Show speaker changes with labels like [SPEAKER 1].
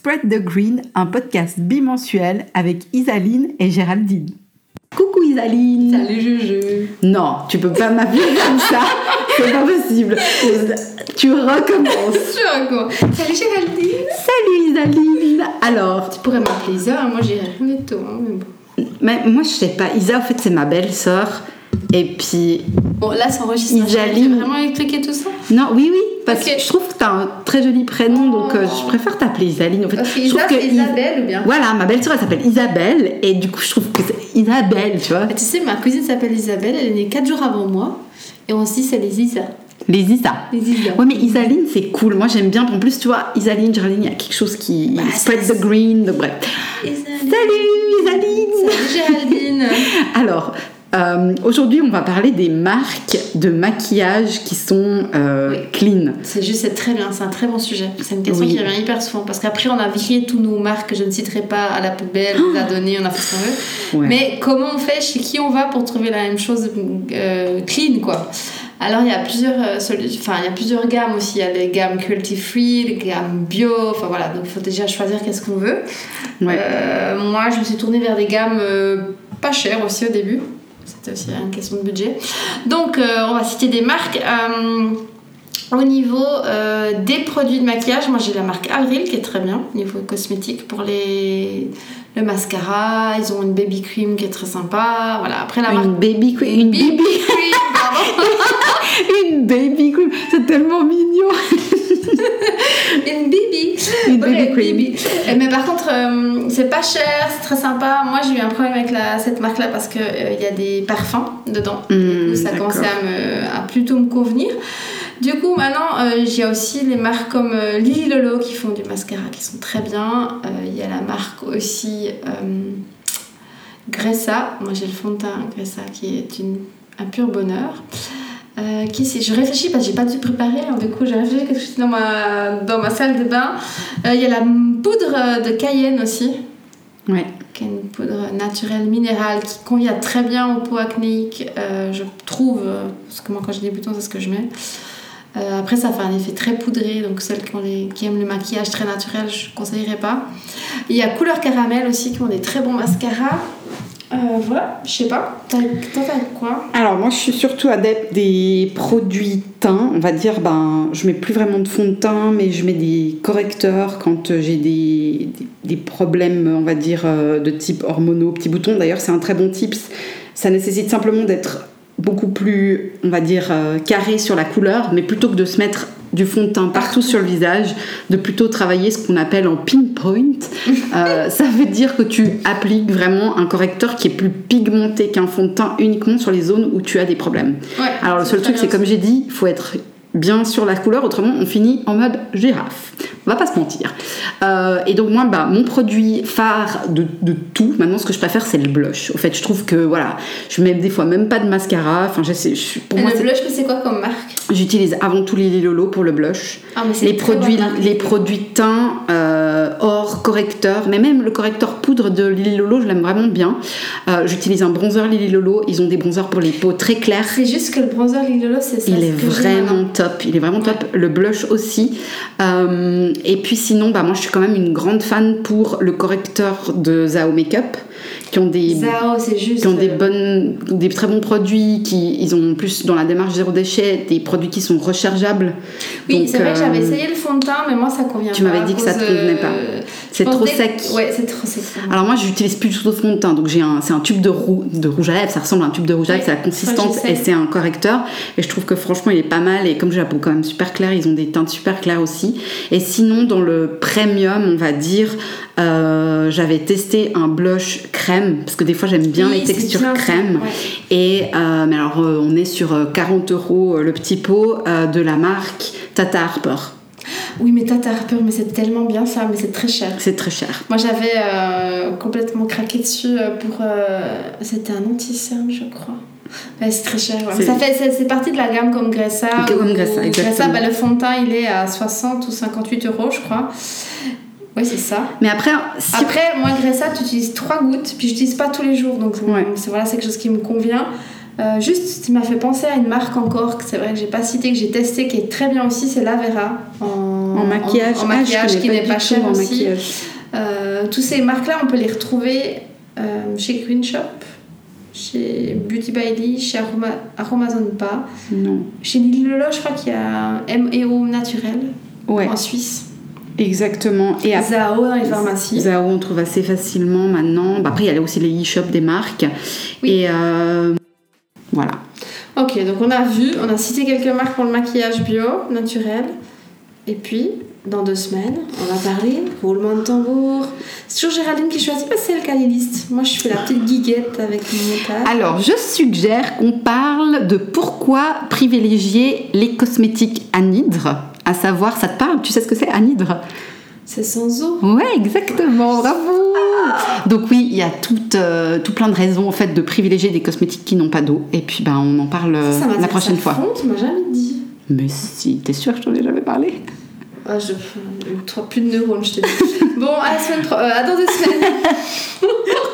[SPEAKER 1] Spread the Green, un podcast bimensuel avec Isaline et Géraldine. Coucou Isaline
[SPEAKER 2] Salut Juju
[SPEAKER 1] Non, tu peux pas m'appeler comme ça, c'est pas possible. Tu recommences.
[SPEAKER 2] Je recommence. Salut Géraldine
[SPEAKER 1] Salut Isaline Alors,
[SPEAKER 2] Tu pourrais m'appeler Isa, hein, moi j'irais tout. hein, mais bon.
[SPEAKER 1] mais moi je sais pas, Isa en fait c'est ma belle-sœur. Et puis,
[SPEAKER 2] Bon, là ça enregistre.
[SPEAKER 1] Isaline.
[SPEAKER 2] J'ai vraiment électrique et tout ça
[SPEAKER 1] non, oui, oui, parce
[SPEAKER 2] Ok.
[SPEAKER 1] que je trouve que t'as un très joli prénom, donc euh,
[SPEAKER 2] Oh.
[SPEAKER 1] je préfère t'appeler Isaline. En fait,
[SPEAKER 2] que
[SPEAKER 1] je trouve
[SPEAKER 2] Isa,
[SPEAKER 1] que
[SPEAKER 2] c'est
[SPEAKER 1] Is-
[SPEAKER 2] Isabelle ou bien
[SPEAKER 1] Voilà, ma belle-sœur elle s'appelle Isabelle, et du coup je trouve que c'est Isabelle, tu vois.
[SPEAKER 2] Ah, Tu sais, ma cousine s'appelle Isabelle, elle est née 4 jours avant moi. Et on se dit c'est les Isa.
[SPEAKER 1] Les Isa.
[SPEAKER 2] Les Isa.
[SPEAKER 1] Ouais, mais Isaline, c'est cool. Moi, j'aime bien. En plus, tu vois, Isaline, Géraldine, il y a quelque chose qui
[SPEAKER 2] Bah,
[SPEAKER 1] spread the green. Bref.
[SPEAKER 2] Isaline.
[SPEAKER 1] Salut, Isaline
[SPEAKER 2] Salut Géraldine
[SPEAKER 1] Alors, euh, aujourd'hui, on va parler des marques de maquillage qui sont euh,
[SPEAKER 2] Oui.
[SPEAKER 1] clean.
[SPEAKER 2] C'est juste, c'est très bien, c'est un très bon sujet. C'est une question
[SPEAKER 1] Oui.
[SPEAKER 2] qui revient hyper souvent parce qu'après on a viré tous nos marques que je ne citerai pas à la poubelle, on les a données, on a fait ce qu'on veut.
[SPEAKER 1] Ouais.
[SPEAKER 2] Mais comment on fait, chez qui on va pour trouver la même chose euh, clean quoi? Alors il y a plusieurs enfin il y a plusieurs gammes aussi, il y a les gammes cruelty free, les gammes bio, enfin voilà, donc il faut déjà choisir qu'est-ce qu'on veut.
[SPEAKER 1] Ouais.
[SPEAKER 2] Moi je me suis tournée vers des gammes pas chères aussi au début. C'était aussi une question de budget. Donc euh, on va citer des marques. Euh, au niveau euh, des produits de maquillage, moi j'ai la marque Avril qui est très bien au niveau cosmétique pour les le mascara. Ils ont une baby cream qui est très sympa. Voilà. Après la marque
[SPEAKER 1] Une baby cream. Une
[SPEAKER 2] baby
[SPEAKER 1] baby,
[SPEAKER 2] cream, pardon.
[SPEAKER 1] une baby cream. C'est tellement mignon.
[SPEAKER 2] une baby.
[SPEAKER 1] Une
[SPEAKER 2] Ouais,
[SPEAKER 1] baby cream.
[SPEAKER 2] baby. Mais par contre, c'est pas cher, c'est très sympa. Moi j'ai eu un problème avec la, cette marque là parce qu'il il y a des parfums dedans.
[SPEAKER 1] Hmm,
[SPEAKER 2] ça commençait à, me, à plutôt me convenir. Du coup, maintenant, euh, j'ai aussi les marques comme euh, Lily Lolo qui font du mascara qui sont très bien. Euh, Il y a la marque aussi euh, Gressa. Moi, j'ai le fond de teint Gressa qui est une, un pur bonheur. Euh, qui c'est? Je réfléchis parce que j'ai pas dû préparer. hein. Du coup, j'ai réfléchi quelque chose dans ma, dans ma salle de bain. Euh, Il y a la poudre de Cayenne aussi
[SPEAKER 1] Ouais.
[SPEAKER 2] qui est une poudre naturelle minérale qui convient très bien aux peaux acnéiques, euh, je trouve, euh, parce que moi quand j'ai des boutons, c'est ce que je mets. Euh, après, ça fait un effet très poudré, donc celles qui, qui aiment le maquillage très naturel, je ne conseillerais pas. Il y a Couleur Caramel aussi qui ont des très bons mascaras. Euh, voilà, je sais pas. T'as- Toi, t'as quoi?
[SPEAKER 1] Alors moi je suis surtout adepte des produits teint, on va dire ben je mets plus vraiment de fond de teint mais je mets des correcteurs quand euh, j'ai des, des, problèmes on va dire euh, de type hormonaux, petits boutons. D'ailleurs c'est un très bon tips, ça nécessite simplement d'être beaucoup plus on va dire carré sur la couleur mais plutôt que de se mettre du fond de teint partout sur le visage, de plutôt travailler ce qu'on appelle en pinpoint. Euh, ça veut dire que tu appliques vraiment un correcteur qui est plus pigmenté qu'un fond de teint uniquement sur les zones où tu as des problèmes.
[SPEAKER 2] Ouais,
[SPEAKER 1] Alors le seul truc, c'est comme j'ai dit, il faut être bien sur la couleur, autrement on finit en mode girafe. On va pas se mentir. Euh, et donc moi, bah, mon produit phare de, de tout, maintenant ce que je préfère, c'est le blush. Au fait, je trouve que voilà, je mets des fois même pas de mascara. Enfin, je sais, je- pour
[SPEAKER 2] Et
[SPEAKER 1] moi,
[SPEAKER 2] le blush, c'est quoi comme marque?
[SPEAKER 1] J'utilise avant tout Lily Lolo pour le blush.
[SPEAKER 2] ah, mais
[SPEAKER 1] Les produits, les produits teint, euh, or, correcteur, mais même le correcteur poudre de Lily Lolo, je l'aime vraiment bien. Euh, J'utilise un bronzer Lily Lolo. Ils ont des bronzers pour les peaux très claires.
[SPEAKER 2] C'est juste que le bronzer Lily Lolo, c'est ça.
[SPEAKER 1] Il est vraiment top, il est vraiment top. Le blush aussi. Euh, et puis sinon, bah, moi je suis quand même une grande fan pour le correcteur de Zao Makeup, qui ont des,
[SPEAKER 2] Zao, c'est juste.
[SPEAKER 1] qui ont des,
[SPEAKER 2] euh,
[SPEAKER 1] bonnes, des très bons produits, qui, ils ont plus dans la démarche zéro déchet des produits qui sont rechargeables.
[SPEAKER 2] Oui, c'est vrai que j'avais
[SPEAKER 1] euh,
[SPEAKER 2] essayé le fond de teint, mais moi ça convient
[SPEAKER 1] Tu m'avais dit que ça te convenait
[SPEAKER 2] euh,
[SPEAKER 1] pas. C'est trop sec.
[SPEAKER 2] Ouais, c'est trop sec.
[SPEAKER 1] Alors moi j'utilise plus du tout de fond de teint, donc j'ai un, c'est un tube de, rou- de rouge à lèvres, ça ressemble à un tube de rouge à lèvres, c'est la consistance et c'est un correcteur. Et je trouve que franchement il est pas mal et comme j'ai la peau quand même super claire, ils ont des teintes super claires aussi. Et sinon dans le premium on va dire, euh, j'avais testé un blush crème, parce que des fois j'aime bien
[SPEAKER 2] Oui,
[SPEAKER 1] les textures
[SPEAKER 2] bien,
[SPEAKER 1] crème.
[SPEAKER 2] ouais.
[SPEAKER 1] Et euh, mais alors euh, on est sur euh, 40 euros euh, le petit pot de la marque Tata Harper.
[SPEAKER 2] Oui, mais Tata Harper, mais c'est tellement bien ça, mais c'est très cher.
[SPEAKER 1] C'est très cher.
[SPEAKER 2] Moi j'avais euh, complètement craqué dessus pour. euh, C'était un anti-cerne, je crois. Ouais, c'est très cher. ouais. Ça fait, c'est, c'est parti de la gamme comme Gressa.
[SPEAKER 1] Comme Gressa, exactement.
[SPEAKER 2] bah, le fond de teint il est à 60 ou 58 euros, je crois. Oui, c'est ça.
[SPEAKER 1] Mais après, si
[SPEAKER 2] Après, moi, Gressa, tu utilises trois gouttes, puis j'utilise pas tous les jours, donc
[SPEAKER 1] Ouais.
[SPEAKER 2] c'est voilà, c'est quelque chose qui me convient. Euh, juste, tu m'as fait penser à une marque encore, que c'est vrai que j'ai pas cité, que j'ai testé, qui est très bien aussi, c'est Lavera. En,
[SPEAKER 1] En maquillage,
[SPEAKER 2] en, en
[SPEAKER 1] Ah, je
[SPEAKER 2] maquillage qui n'est pas cher
[SPEAKER 1] en
[SPEAKER 2] aussi.
[SPEAKER 1] maquillage.
[SPEAKER 2] Euh, tous ces marques-là, on peut les retrouver euh, chez Green Shop, chez Beauty by Lee, chez Aroma, Aromazone pas.
[SPEAKER 1] Non.
[SPEAKER 2] Chez Lily Lolo, je crois qu'il y a M&O naturel
[SPEAKER 1] Ouais,
[SPEAKER 2] en Suisse.
[SPEAKER 1] Exactement. Et après,
[SPEAKER 2] Zao dans les pharmacies.
[SPEAKER 1] Zao, on trouve assez facilement maintenant. Bah, après, il y a aussi les e-shops des marques.
[SPEAKER 2] Oui.
[SPEAKER 1] Et euh, voilà.
[SPEAKER 2] Ok, donc on a vu, on a cité quelques marques pour le maquillage bio, naturel. Et puis, dans deux semaines, on va parler roulement de tambour. C'est toujours Géraldine qui choisit parce c'est elle qui a les listes. Moi, je fais la petite guiguette avec mon montage.
[SPEAKER 1] Alors, je suggère qu'on parle de pourquoi privilégier les cosmétiques anhydres. À savoir, ça te parle Tu sais ce que c'est anhydre?
[SPEAKER 2] C'est sans eau.
[SPEAKER 1] Ouais, exactement, bravo Donc oui, il y a tout, euh, tout plein de raisons en fait de privilégier des cosmétiques qui n'ont pas d'eau. Et puis ben, on en parle euh,
[SPEAKER 2] ça, ça
[SPEAKER 1] la prochaine
[SPEAKER 2] à
[SPEAKER 1] fois.
[SPEAKER 2] tu m'as jamais dit.
[SPEAKER 1] Mais si, t'es sûre que je t'en ai jamais parlé?
[SPEAKER 2] Ah, je... trois- Plus de neurones, je te dis. bon, à, la semaine pro- euh, à dans deux